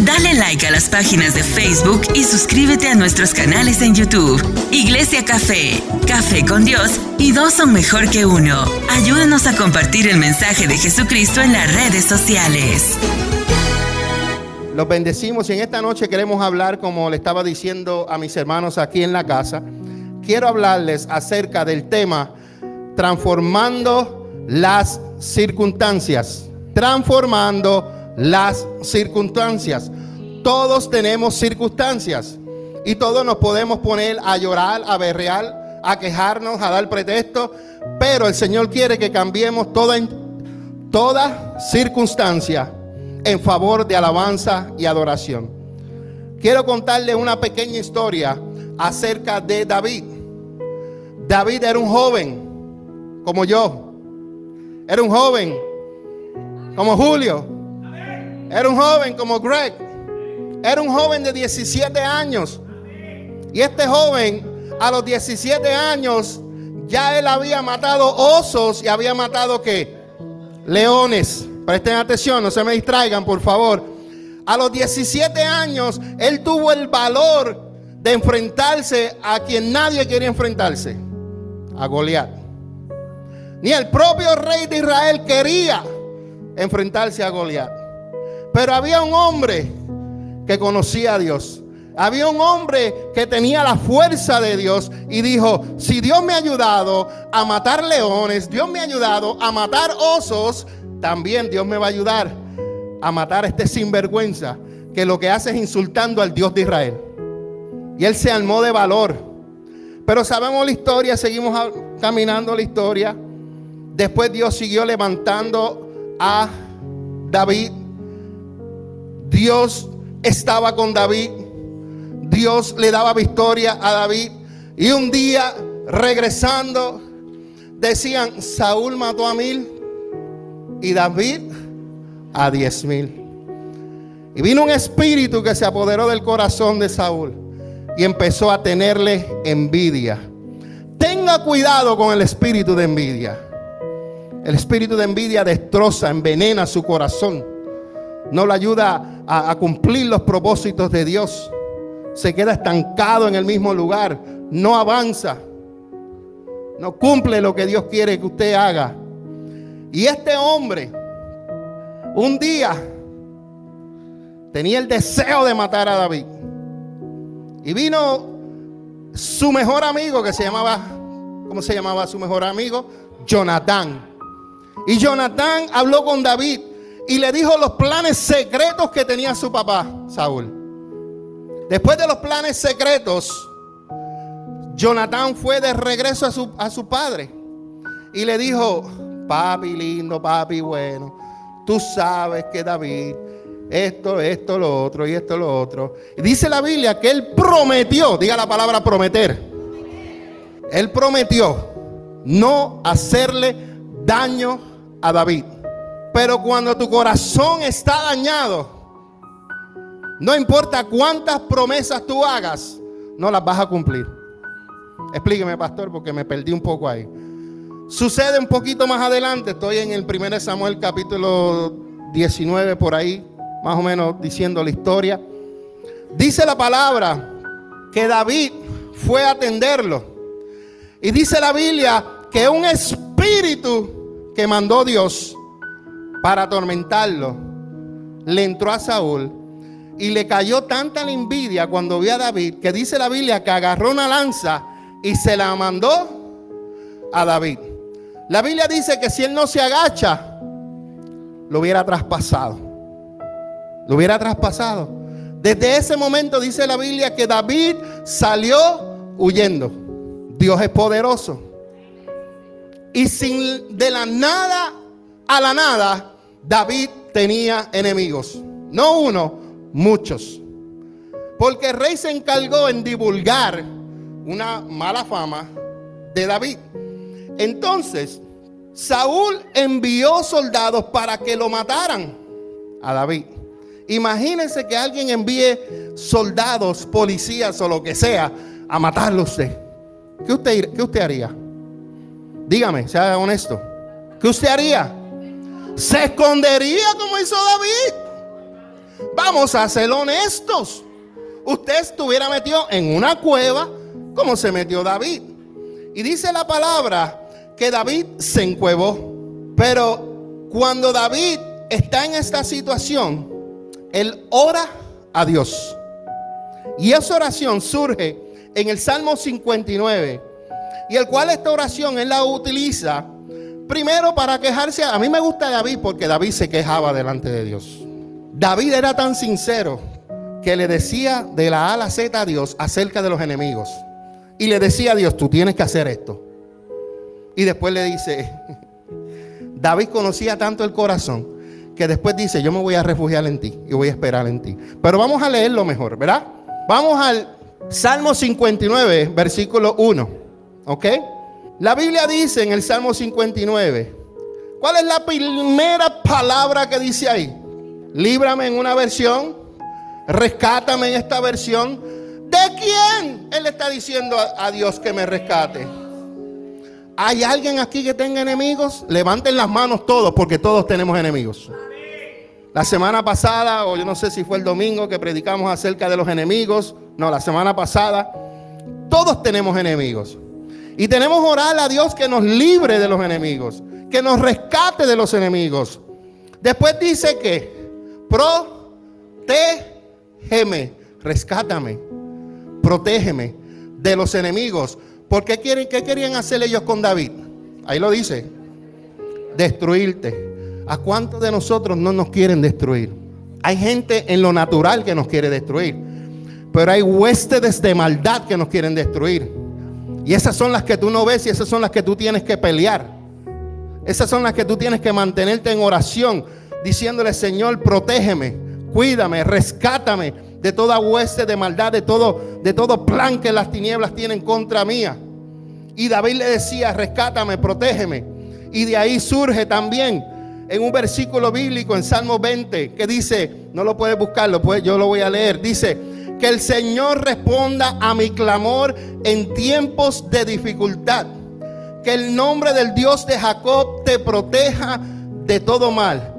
Dale like a las páginas de Facebook y suscríbete a nuestros canales en YouTube. Iglesia Café, Café con Dios y dos son mejor que uno. Ayúdanos a compartir el mensaje de Jesucristo en las redes sociales. Los bendecimos y en esta noche queremos hablar, como le estaba diciendo a mis hermanos aquí en la casa, quiero hablarles acerca del tema transformando las circunstancias. Transformando las circunstancias. Todos tenemos circunstancias y todos nos podemos poner a llorar, a berrear, a quejarnos, a dar pretexto, pero el Señor quiere que cambiemos toda, toda circunstancia en favor de alabanza y adoración. Quiero contarle una pequeña historia acerca de David. David era un joven como yo. Era un joven como Julio. Era un joven como Greg. Era un joven de 17 años. Y este joven a los 17 años ya él había matado osos y había matado qué? Leones. Presten atención, no se me distraigan, por favor. A los 17 años él tuvo el valor de enfrentarse a quien nadie quería enfrentarse, a Goliat. Ni el propio rey de Israel quería enfrentarse a Goliat. Pero había un hombre que conocía a Dios. Había un hombre que tenía la fuerza de Dios y dijo, si Dios me ha ayudado a matar leones, Dios me ha ayudado a matar osos, también Dios me va a ayudar a matar a este sinvergüenza que lo que hace es insultando al Dios de Israel. Y él se armó de valor. Pero sabemos la historia, seguimos caminando la historia. Después Dios siguió levantando a David. Dios estaba con David. Dios le daba victoria a David. Y un día, regresando, decían, Saúl mató a mil y David a diez mil. Y vino un espíritu que se apoderó del corazón de Saúl y empezó a tenerle envidia. Tenga cuidado con el espíritu de envidia. El espíritu de envidia destroza, envenena su corazón. No le ayuda a, a, cumplir los propósitos de Dios. Se queda estancado en el mismo lugar. No avanza. No cumple lo que Dios quiere que usted haga. Y este hombre, un día, tenía el deseo de matar a David. Y vino su mejor amigo que se llamaba, ¿cómo se llamaba su mejor amigo? Jonatán. Y Jonatán habló con David y le dijo los planes secretos que tenía su papá, Saúl. Después de los planes secretos, Jonatán fue de regreso a su, a su padre y le dijo, papi lindo, papi bueno, tú sabes que David, esto, esto, lo otro y esto, lo otro. Dice la Biblia que él prometió, diga la palabra prometer, él prometió no hacerle daño a David. Pero cuando tu corazón está dañado, no importa cuántas promesas tú hagas, no las vas a cumplir. Explíqueme, pastor, porque me perdí un poco ahí. Sucede un poquito más adelante, estoy en el 1 Samuel capítulo 19 por ahí, más o menos diciendo la historia. Dice la palabra que David fue a atenderlo. Y dice la Biblia que un espíritu que mandó Dios para atormentarlo le entró a Saúl y le cayó tanta la envidia cuando vio a David que dice la Biblia que agarró una lanza y se la mandó a David. La Biblia dice que si él no se agacha, lo hubiera traspasado. Lo hubiera traspasado. Desde ese momento dice la Biblia que David salió huyendo. Dios es poderoso. Y sin de la nada a la nada, David tenía enemigos. No uno, muchos. Porque el rey se encargó en divulgar una mala fama de David. Entonces, Saúl envió soldados para que lo mataran a David. Imagínense que alguien envíe soldados, policías o lo que sea a matarlo a usted. ¿Qué usted, qué usted haría? Dígame, sea honesto. ¿Qué usted haría? Se escondería como hizo David. Vamos a ser honestos. Usted estuviera metido en una cueva como se metió David. Y dice la palabra que David se encuevó. Pero cuando David está en esta situación, él ora a Dios. Y esa oración surge en el Salmo 59. Y el cual esta oración él la utiliza primero para quejarse. A mí me gusta David porque David se quejaba delante de Dios. David era tan sincero que le decía de la A a la Z a Dios acerca de los enemigos. Y le decía a Dios, tú tienes que hacer esto. Y después le dice, David conocía tanto el corazón que después dice, yo me voy a refugiar en ti y voy a esperar en ti. Pero vamos a leerlo mejor, ¿verdad? Vamos al Salmo 59, versículo 1. ¿Ok? La Biblia dice en el Salmo 59, ¿cuál es la primera palabra que dice ahí? Líbrame en una versión, rescátame en esta versión. ¿De quién? Él está diciendo a, Dios que me rescate. ¿Hay alguien aquí que tenga enemigos? Levanten las manos todos porque todos tenemos enemigos. La semana pasada, o yo no sé si fue el domingo que predicamos acerca de los enemigos. No, la semana pasada. Todos tenemos enemigos. Y tenemos orar a Dios que nos libre de los enemigos. Que nos rescate de los enemigos. Después dice que, protégeme, rescátame, protégeme de los enemigos. ¿Por qué, quieren, qué querían hacer ellos con David? Ahí lo dice. Destruirte. ¿A cuántos de nosotros no nos quieren destruir? Hay gente en lo natural que nos quiere destruir. Pero hay huestes de maldad que nos quieren destruir. Y esas son las que tú no ves y esas son las que tú tienes que pelear. Esas son las que tú tienes que mantenerte en oración, diciéndole, Señor, protégeme, cuídame, rescátame de toda hueste de maldad, de todo, de todo plan que las tinieblas tienen contra mía. Y David le decía, rescátame, protégeme. Y de ahí surge también en un versículo bíblico en Salmo 20 que dice, no lo puedes buscarlo, pues yo lo voy a leer, dice, que el Señor responda a mi clamor en tiempos de dificultad. Que el nombre del Dios de Jacob te proteja de todo mal.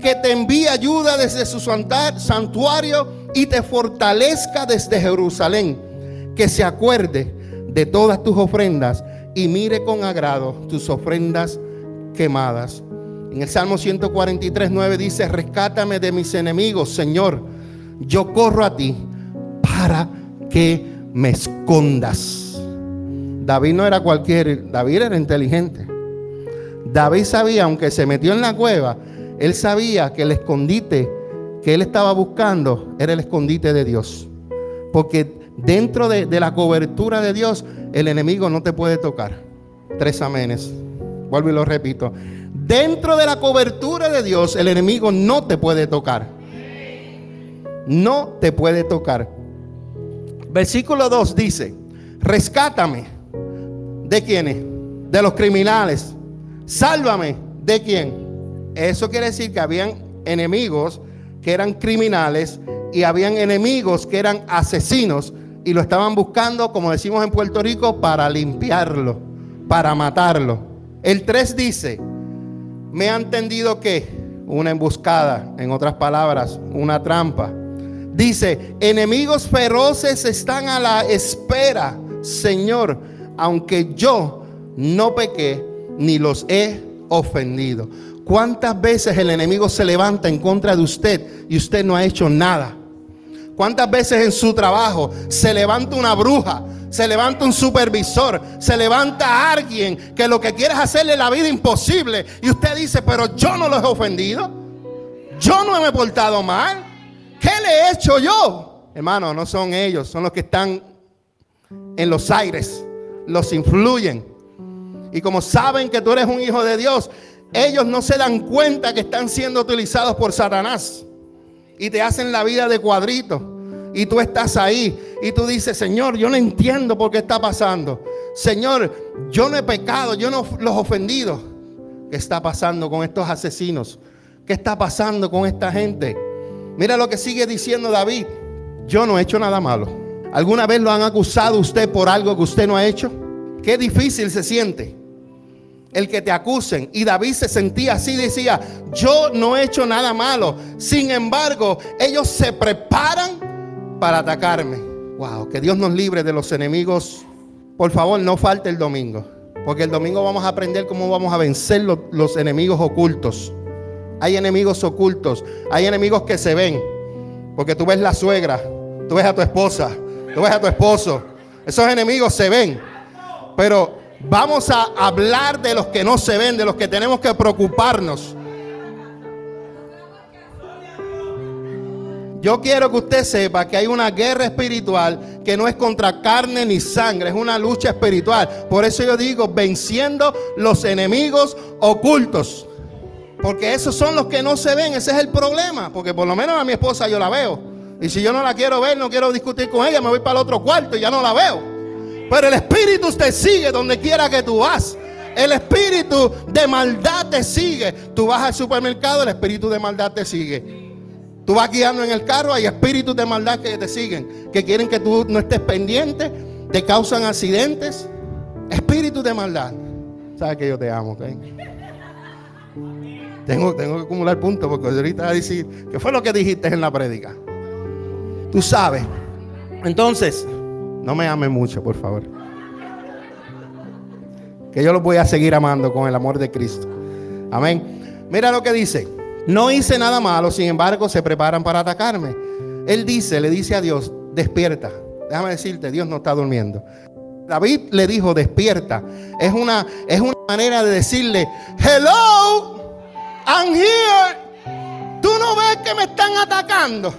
Que te envíe ayuda desde su santuario y te fortalezca desde Jerusalén. Que se acuerde de todas tus ofrendas y mire con agrado tus ofrendas quemadas. En el Salmo 143, 9 dice, rescátame de mis enemigos, Señor. Yo corro a ti para que me escondas. David no era cualquier, David era inteligente. David sabía, aunque se metió en la cueva, él sabía que el escondite que él estaba buscando era el escondite de Dios. Porque dentro de, de la cobertura de Dios, el enemigo no te puede tocar. Tres amenes. Vuelvo y lo repito. Dentro de la cobertura de Dios, el enemigo no te puede tocar. No te puede tocar. Versículo 2 dice, rescátame. ¿De quiénes? De los criminales. Sálvame. ¿De quién? Eso quiere decir que habían enemigos que eran criminales y habían enemigos que eran asesinos y lo estaban buscando, como decimos en Puerto Rico, para limpiarlo, para matarlo. El 3 dice, me ha entendido que una emboscada, en otras palabras, una trampa. Dice, enemigos feroces están a la espera, Señor, aunque yo no pequé ni los he ofendido. ¿Cuántas veces el enemigo se levanta en contra de usted y usted no ha hecho nada? ¿Cuántas veces en su trabajo se levanta una bruja se levanta un supervisor, se levanta alguien que lo que quiere es hacerle la vida imposible. Y usted dice, pero yo no los he ofendido. Yo no me he portado mal. ¿Qué le he hecho yo? Hermano, no son ellos, son los que están en los aires, los influyen. Y como saben que tú eres un hijo de Dios, ellos no se dan cuenta que están siendo utilizados por Satanás. Y te hacen la vida de cuadrito. Y tú estás ahí y tú dices, Señor, yo no entiendo por qué está pasando. Señor, yo no he pecado, yo no los he ofendido. ¿Qué está pasando con estos asesinos? ¿Qué está pasando con esta gente? Mira lo que sigue diciendo David. Yo no he hecho nada malo. ¿Alguna vez lo han acusado usted por algo que usted no ha hecho? Qué difícil se siente. el que te acusen. Y David se sentía así, decía, yo no he hecho nada malo. Sin embargo, ellos se preparan para atacarme. Wow, que Dios nos libre de los enemigos. Por favor, no falte el domingo. Porque el domingo vamos a aprender cómo vamos a vencer los, los enemigos ocultos. Hay enemigos ocultos. Hay enemigos que se ven. Porque tú ves la suegra, tú ves a tu esposa, tú ves a tu esposo. Esos enemigos se ven. Pero Vamos a hablar de los que no se ven, de los que tenemos que preocuparnos. Yo quiero que usted sepa que hay una guerra espiritual que no es contra carne ni sangre, es una lucha espiritual. Por eso yo digo, venciendo los enemigos ocultos. Porque esos son los que no se ven, ese es el problema. Porque por lo menos a mi esposa yo la veo. Y si yo no la quiero ver, no quiero discutir con ella, me voy para el otro cuarto y ya no la veo. Pero el espíritu te sigue donde quiera que tú vas. El espíritu de maldad te sigue. Tú vas al supermercado, el espíritu de maldad te sigue. Tú vas guiando en el carro, hay espíritus de maldad que te siguen, que quieren que tú no estés pendiente, te causan accidentes. Espíritu de maldad. Sabes que yo te amo, ¿ok? Tengo, tengo que acumular puntos porque ahorita va a decir, ¿qué fue lo que dijiste en la prédica? Tú sabes. Entonces, no me ame mucho, por favor. Que yo los voy a seguir amando con el amor de Cristo. Amén. Mira lo que dice. No hice nada malo, sin embargo se preparan para atacarme. Él dice, le dice a Dios, despierta. Déjame decirte, Dios no está durmiendo. David le dijo, despierta. Es una, es una manera de decirle, hello, Tú no ves que me están atacando.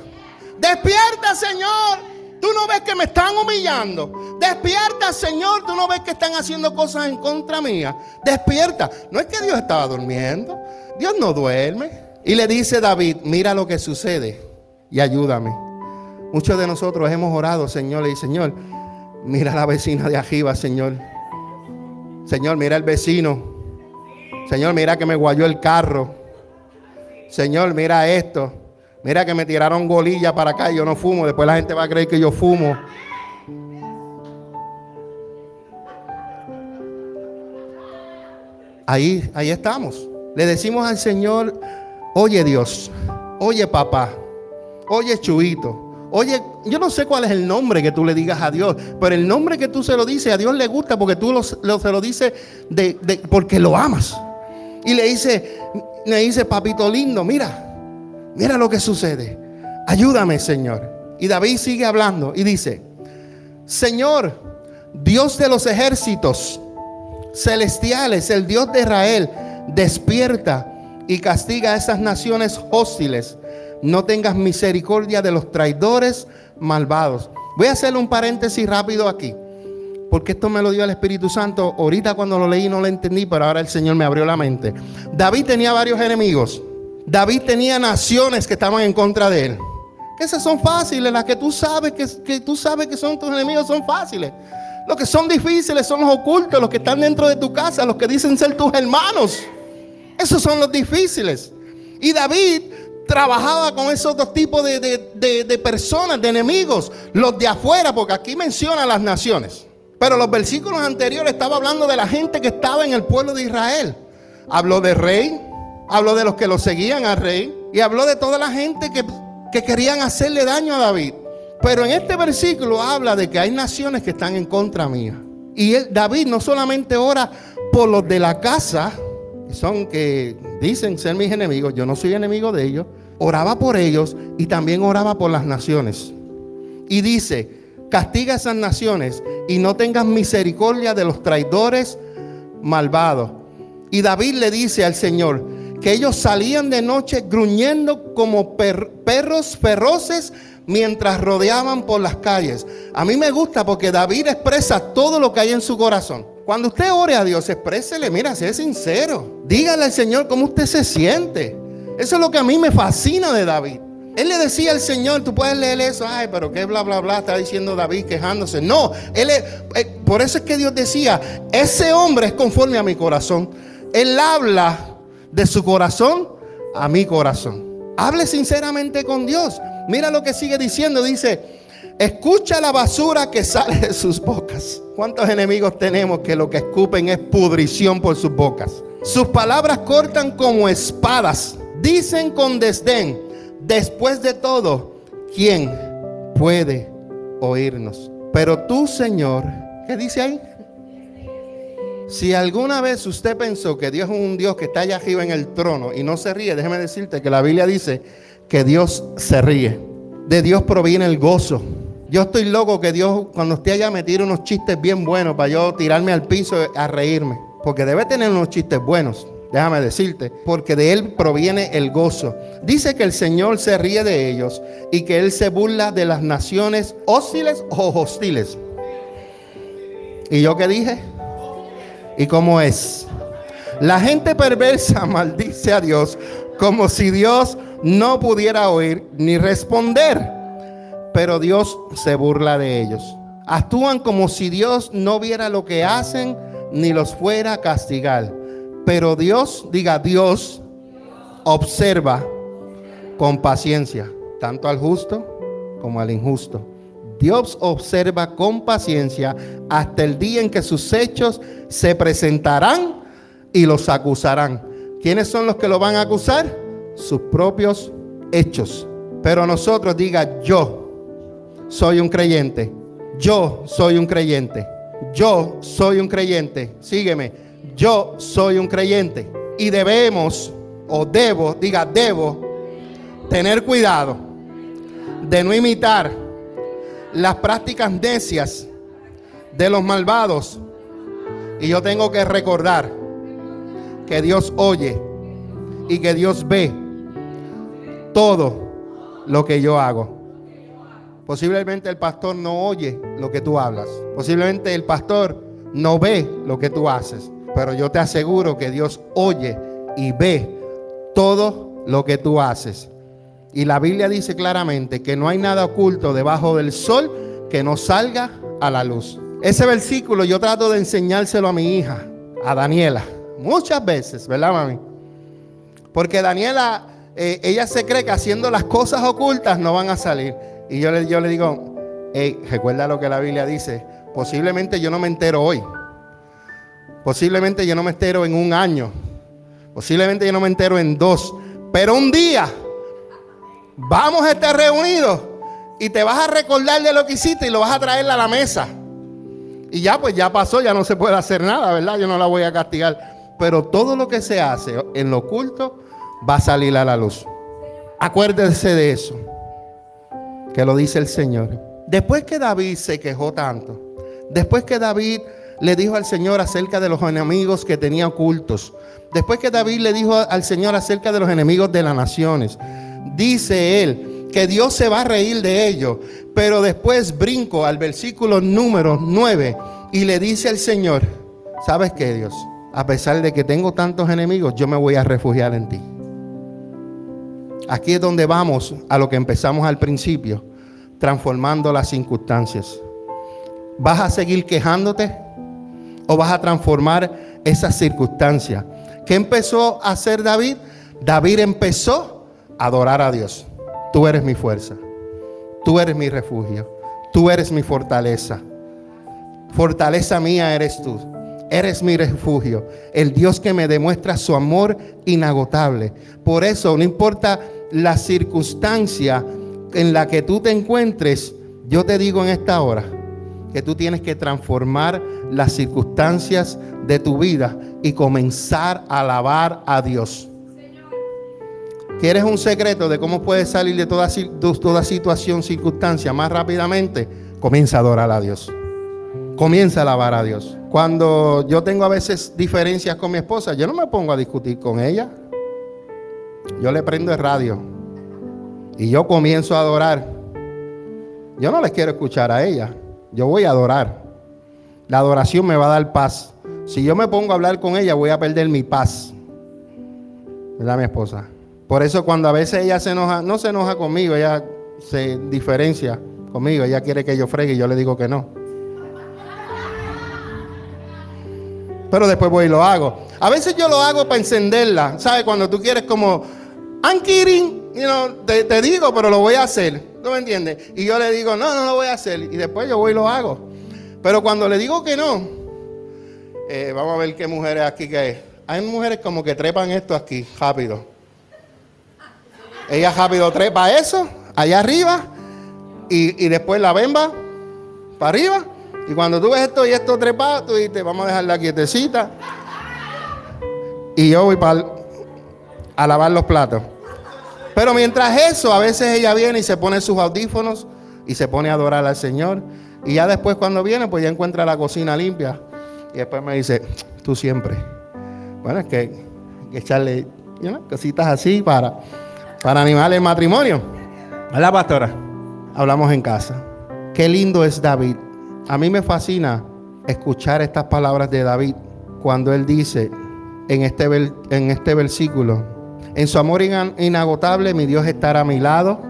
Despierta, Señor. Tú no ves que me están humillando. Despierta, Señor. Tú no ves que están haciendo cosas en contra mía. Despierta. No es que Dios estaba durmiendo. Dios no duerme. Y le dice David, mira lo que sucede y ayúdame. Muchos de nosotros hemos orado, Señor, y Señor, mira a la vecina de arriba, Señor. Señor, mira el vecino. Señor, mira que me guayó el carro. Señor, mira esto. Mira que me tiraron golilla para acá y yo no fumo. Después la gente va a creer que yo fumo. Ahí, ahí estamos. Le decimos al Señor, oye Dios, oye papá, oye Chuito, oye, yo no sé cuál es el nombre que tú le digas a Dios, pero el nombre que tú se lo dices a Dios le gusta porque tú lo, se lo dices de, porque lo amas. Y le dice, le dice, papito lindo, mira, Mira lo que sucede. Ayúdame, Señor. Y David sigue hablando y dice, Señor, Dios de los ejércitos celestiales, el Dios de Israel, despierta y castiga a esas naciones hostiles. No tengas misericordia de los traidores malvados. Voy a hacer un paréntesis rápido aquí. Porque esto me lo dio el Espíritu Santo. Ahorita cuando lo leí no lo entendí, pero ahora el Señor me abrió la mente. David tenía varios enemigos. David tenía naciones que estaban en contra de él. Esas son fáciles, las que tú sabes que, que tú sabes que son tus enemigos son fáciles. Los que son difíciles son los ocultos, los que están dentro de tu casa, los que dicen ser tus hermanos. Esos son los difíciles. Y David trabajaba con esos dos tipos de, de, personas, de enemigos, los de afuera, porque aquí menciona las naciones. Pero los versículos anteriores estaba hablando de la gente que estaba en el pueblo de Israel. Habló de rey, habló de los que lo seguían al rey y habló de toda la gente que, querían hacerle daño a David. Pero en este versículo habla de que hay naciones que están en contra mía. Y David no solamente ora por los de la casa, que son que dicen ser mis enemigos, yo no soy enemigo de ellos, oraba por ellos y también oraba por las naciones. Y dice, castiga a esas naciones y no tengas misericordia de los traidores malvados. Y David le dice al Señor, que ellos salían de noche gruñendo como perros feroces mientras rodeaban por las calles. A mí me gusta porque David expresa todo lo que hay en su corazón. Cuando usted ore a Dios, exprésele, mira, sea sincero. Dígale al Señor cómo usted se siente. Eso es lo que a mí me fascina de David. Él le decía al Señor, tú puedes leer eso, ay, pero qué bla, bla, bla, está diciendo David quejándose. No, él eh, por eso es que Dios decía, ese hombre es conforme a mi corazón. Él habla de su corazón a mi corazón. Hable sinceramente con Dios. Mira lo que sigue diciendo. Dice, Escucha la basura que sale de sus bocas. ¿Cuántos enemigos tenemos que lo que escupen es pudrición por sus bocas? Sus palabras cortan como espadas. Dicen con desdén, después de todo, ¿quién puede oírnos? Pero tú, Señor, ¿qué dice ahí? Si alguna vez usted pensó que Dios es un Dios que está allá arriba en el trono y no se ríe, déjeme decirte que la Biblia dice que Dios se ríe. De Dios proviene el gozo. Yo estoy loco que Dios cuando esté allá me tire unos chistes bien buenos para yo tirarme al piso a reírme. Porque debe tener unos chistes buenos, déjame decirte, porque de Él proviene el gozo. Dice que el Señor se ríe de ellos y que Él se burla de las naciones hostiles o hostiles. ¿Y yo qué dije? ¿Y cómo es? La gente perversa maldice a Dios como si Dios no pudiera oír ni responder. Pero Dios se burla de ellos. Actúan como si Dios no viera lo que hacen ni los fuera a castigar. Pero Dios, diga Dios, observa con paciencia, tanto al justo como al injusto. Dios observa con paciencia hasta el día en que sus hechos se presentarán y los acusarán. ¿Quiénes son los que lo van a acusar? Sus propios hechos. Pero nosotros diga, yo soy un creyente. Yo soy un creyente. Yo soy un creyente. Sígueme. Yo soy un creyente. Y debemos, o debo, diga, debo, tener cuidado de no imitar las prácticas necias de los malvados. Y yo tengo que recordar que Dios oye y que Dios ve todo lo que yo hago. Posiblemente el pastor no oye lo que tú hablas. Posiblemente el pastor no ve lo que tú haces. Pero yo te aseguro que Dios oye y ve todo lo que tú haces. Y la Biblia dice claramente que no hay nada oculto debajo del sol que no salga a la luz. Ese versículo yo trato de enseñárselo a mi hija, a Daniela, muchas veces, ¿verdad, mami? Porque Daniela, eh, ella se cree que haciendo las cosas ocultas no van a salir. Y yo le, yo le digo, hey, recuerda lo que la Biblia dice, posiblemente yo no me entero hoy. Posiblemente yo no me entero en un año. Posiblemente yo no me entero en dos. Pero un día vamos a estar reunidos y te vas a recordar de lo que hiciste y lo vas a traer a la mesa. Y ya, pues ya pasó, ya no se puede hacer nada, ¿verdad? Yo no la voy a castigar. Pero todo lo que se hace en lo oculto va a salir a la luz. Acuérdese de eso, que lo dice el Señor. Después que David se quejó tanto, después que David le dijo al Señor acerca de los enemigos que tenía ocultos, después que David le dijo al Señor acerca de los enemigos de las naciones, dice él que Dios se va a reír de ellos. Pero después brinco al versículo número 9 y le dice al Señor, ¿sabes qué Dios? A pesar de que tengo tantos enemigos, yo me voy a refugiar en ti. Aquí es donde vamos a lo que empezamos al principio, transformando las circunstancias. ¿Vas a seguir quejándote o vas a transformar esas circunstancias? ¿Qué empezó a hacer David? David empezó adorar a Dios. Tú eres mi fuerza. Tú eres mi refugio. Tú eres mi fortaleza. Fortaleza mía eres tú. Eres mi refugio. El Dios que me demuestra su amor inagotable. Por eso, no importa la circunstancia en la que tú te encuentres, yo te digo en esta hora que tú tienes que transformar las circunstancias de tu vida y comenzar a alabar a Dios. ¿Quieres un secreto de cómo puedes salir de toda, situación, circunstancia más rápidamente? Comienza a adorar a Dios. Comienza a alabar a Dios. Cuando yo tengo a veces diferencias con mi esposa, yo no me pongo a discutir con ella. Yo le prendo el radio y yo comienzo a adorar. Yo no les quiero escuchar a ella. Yo voy a adorar. La adoración me va a dar paz. Si yo me pongo a hablar con ella, voy a perder mi paz. ¿Verdad, mi esposa? Por eso cuando a veces ella se enoja, no se enoja conmigo, ella se diferencia conmigo, ella quiere que yo fregue y yo le digo que no. Pero después voy y lo hago. A veces yo lo hago para encenderla, ¿sabes? Cuando tú quieres como, I'm te, digo, pero lo voy a hacer. ¿No me entiendes? Y yo le digo, no, no lo voy a hacer. Y después yo voy y lo hago. Pero cuando le digo que no, eh, vamos a ver qué mujeres aquí que hay. Hay mujeres como que trepan esto aquí, rápido. Ella rápido trepa eso, allá arriba, y, y después la bemba para arriba. Y cuando tú ves esto y esto trepado, tú dices, vamos a dejarla quietecita. Y yo voy para a lavar los platos. Pero mientras eso, a veces ella viene y se pone sus audífonos y se pone a adorar al Señor. Y ya después cuando viene, pues ya encuentra la cocina limpia. Y después me dice, tú siempre. Bueno, es que hay que echarle cositas así para, para animar el matrimonio. la pastora? Hablamos en casa. Qué lindo es David. A mí me fascina escuchar estas palabras de David cuando él dice en este, en este versículo, en su amor inagotable mi Dios estará a mi lado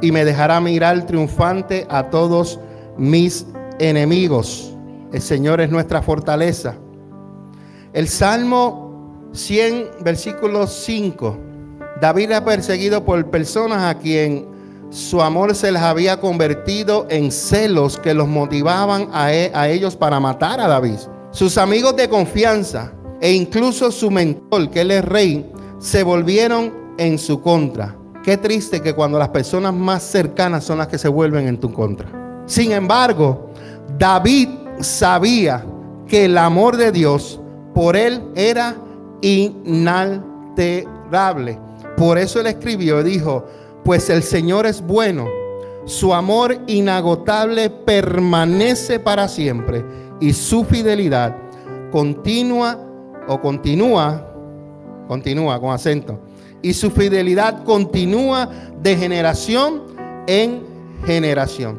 y me dejará mirar triunfante a todos mis enemigos. El Señor es nuestra fortaleza. El Salmo 100, versículo 5. David era perseguido por personas a quien su amor se les había convertido en celos que los motivaban a, e, a ellos para matar a David. Sus amigos de confianza e incluso su mentor, que él es rey, se volvieron en su contra. Qué triste que cuando las personas más cercanas son las que se vuelven en tu contra. Sin embargo, David sabía que el amor de Dios por él era inalterable. Por eso él escribió y dijo, pues el Señor es bueno, su amor inagotable permanece para siempre y su fidelidad continua o continúa Continúa con acento. Y su fidelidad continúa de generación en generación.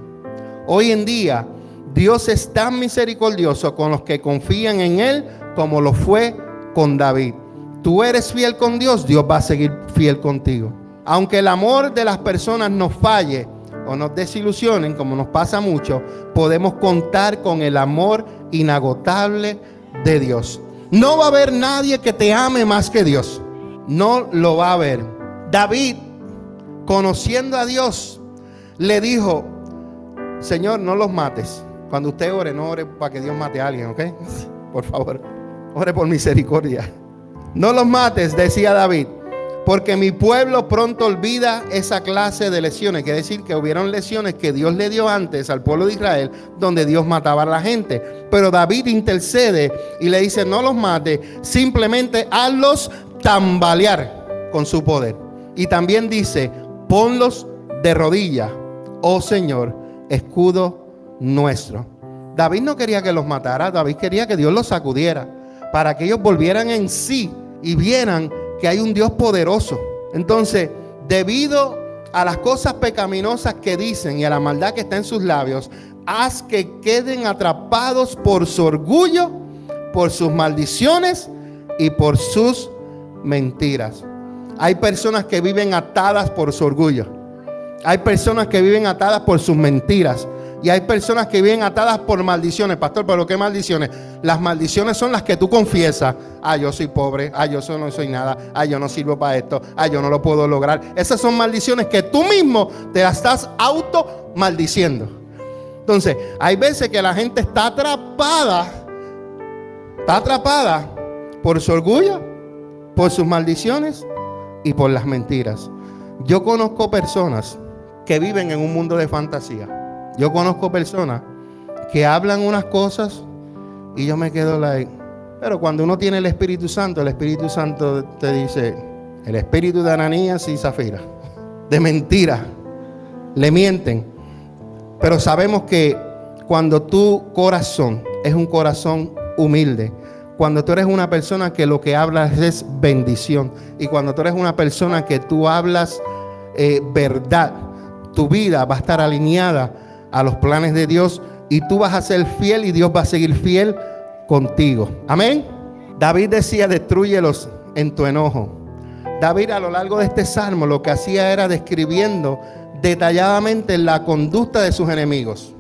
Hoy en día, Dios es tan misericordioso con los que confían en Él como lo fue con David. Tú eres fiel con Dios, Dios va a seguir fiel contigo. Aunque el amor de las personas nos falle o nos desilusionen, como nos pasa mucho, podemos contar con el amor inagotable de Dios. No va a haber nadie que te ame más que Dios. No lo va a haber. David, conociendo a Dios, le dijo, Señor, no los mates. Cuando usted ore, no ore para que Dios mate a alguien, ¿ok? Por favor, ore por misericordia. No los mates, decía David. Porque mi pueblo pronto olvida esa clase de lesiones. Quiere decir que hubieron lesiones que Dios le dio antes al pueblo de Israel, donde Dios mataba a la gente. Pero David intercede y le dice, no los mate, simplemente hazlos tambalear con su poder. Y también dice, ponlos de rodillas, oh Señor, escudo nuestro. David no quería que los matara, David quería que Dios los sacudiera, para que ellos volvieran en sí y vieran que hay un Dios poderoso. Entonces, debido a las cosas pecaminosas que dicen y a la maldad que está en sus labios, haz que queden atrapados por su orgullo, por sus maldiciones y por sus mentiras. Hay personas que viven atadas por su orgullo. Hay personas que viven atadas por sus mentiras. Y hay personas que viven atadas por maldiciones. Pastor, ¿pero qué maldiciones? Las maldiciones son las que tú confiesas. Ah, yo soy pobre. Ah, yo no soy nada. Ah, yo no sirvo para esto. Ah, yo no lo puedo lograr. Esas son maldiciones que tú mismo te las estás auto maldiciendo. Entonces, hay veces que la gente está atrapada. Está atrapada por su orgullo, por sus maldiciones y por las mentiras. Yo conozco personas que viven en un mundo de fantasía. Yo conozco personas que hablan unas cosas y yo me quedo like. Pero cuando uno tiene el Espíritu Santo, el Espíritu Santo te dice, el espíritu de Ananías y Zafira, de mentira, le mienten. Pero sabemos que cuando tu corazón es un corazón humilde, cuando tú eres una persona que lo que hablas es bendición y cuando tú eres una persona que tú hablas eh, verdad, tu vida va a estar alineada a los planes de Dios y tú vas a ser fiel y Dios va a seguir fiel contigo. Amén. David decía, destruyelos en tu enojo. David a lo largo de este salmo lo que hacía era describiendo detalladamente la conducta de sus enemigos.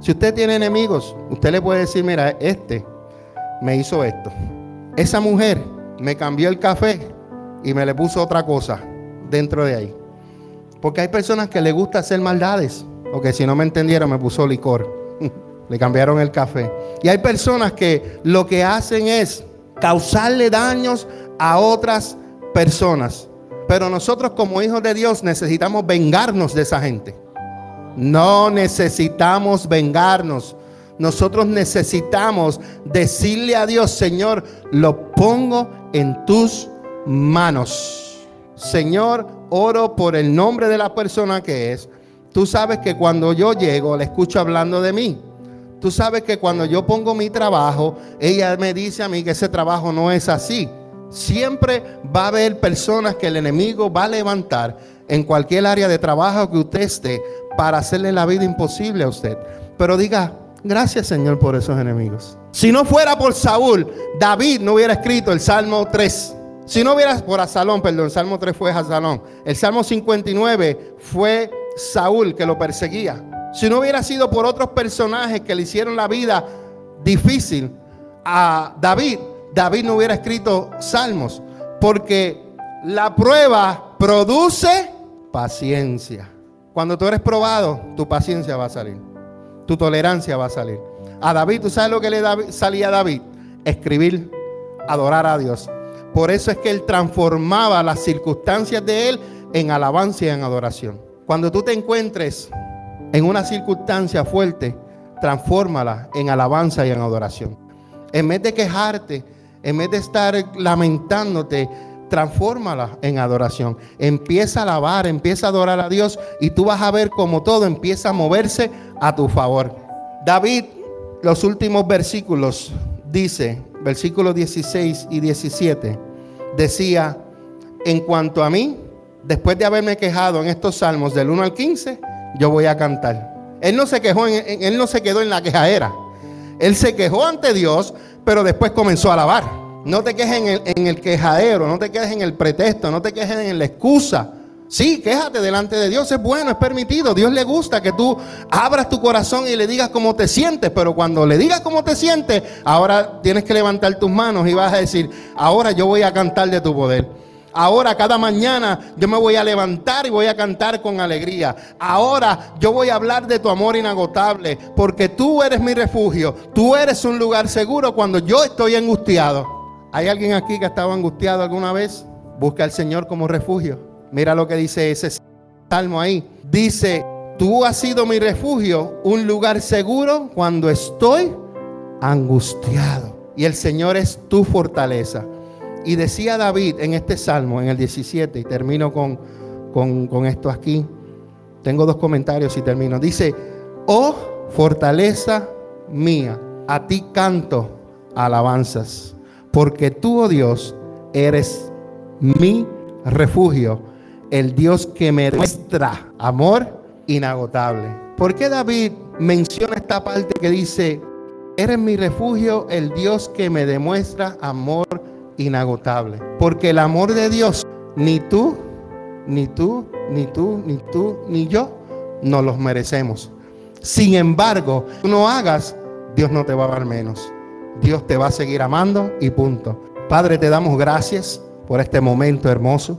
Si usted tiene enemigos, usted le puede decir, mira, este me hizo esto. Esa mujer me cambió el café y me le puso otra cosa dentro de ahí. Porque hay personas que les gusta hacer maldades. O que si no me entendieron me puso licor. Le cambiaron el café. Y hay personas que lo que hacen es causarle daños a otras personas. Pero nosotros como hijos de Dios necesitamos vengarnos de esa gente. No necesitamos vengarnos. Nosotros necesitamos decirle a Dios, Señor, lo pongo en tus manos. Señor, oro por el nombre de la persona que es. Tú sabes que cuando yo llego, le escucho hablando de mí. Tú sabes que cuando yo pongo mi trabajo, ella me dice a mí que ese trabajo no es así. Siempre va a haber personas que el enemigo va a levantar en cualquier área de trabajo que usted esté para hacerle la vida imposible a usted. Pero diga, gracias Señor por esos enemigos. Si no fuera por Saúl, David no hubiera escrito el Salmo 3. Si no hubiera por Asalón, perdón, el Salmo 3 fue Asalón. El Salmo 59 fue Saúl que lo perseguía. Si no hubiera sido por otros personajes que le hicieron la vida difícil a David, David no hubiera escrito salmos. Porque la prueba produce paciencia. Cuando tú eres probado, tu paciencia va a salir. Tu tolerancia va a salir. A David, ¿tú sabes lo que le salía a David? Escribir, adorar a Dios. Por eso es que él transformaba las circunstancias de él en alabanza y en adoración. Cuando tú te encuentres en una circunstancia fuerte, transfórmala en alabanza y en adoración. En vez de quejarte, en vez de estar lamentándote, transfórmala en adoración. Empieza a alabar, empieza a adorar a Dios y tú vas a ver cómo todo empieza a moverse a tu favor. David, los últimos versículos, dice, versículos 16 y 17, decía, en cuanto a mí, después de haberme quejado en estos salmos del 1 al 15, yo voy a cantar. Él no se quejó, en, él no se quedó en la quejadera. Él se quejó ante Dios, pero después comenzó a alabar. No te quejes en el, quejadero, no te quejes en el pretexto, no te quejes en la excusa. Sí, quéjate delante de Dios, es bueno, es permitido. Dios le gusta que tú abras tu corazón y le digas cómo te sientes, pero cuando le digas cómo te sientes, ahora tienes que levantar tus manos y vas a decir, ahora yo voy a cantar de tu poder. Ahora cada mañana yo me voy a levantar y voy a cantar con alegría. Ahora yo voy a hablar de tu amor inagotable, porque tú eres mi refugio. Tú eres un lugar seguro cuando yo estoy angustiado. ¿Hay alguien aquí que ha estado angustiado alguna vez? Busca al Señor como refugio. Mira lo que dice ese salmo ahí. Dice, tú has sido mi refugio, un lugar seguro cuando estoy angustiado. Y el Señor es tu fortaleza. Y decía David en este salmo, en el 17, y termino con, con, esto aquí. Tengo dos comentarios y termino. Dice, oh fortaleza mía, a ti canto alabanzas, porque tú, oh Dios, eres mi refugio, el Dios que me muestra amor inagotable. ¿Por qué David menciona esta parte que dice, eres mi refugio, el Dios que me demuestra amor inagotable. Porque el amor de Dios, ni tú, ni tú, ni tú, ni tú, ni yo, no los merecemos. Sin embargo, tú no hagas, Dios no te va a dar menos. Dios te va a seguir amando y punto. Padre, te damos gracias por este momento hermoso.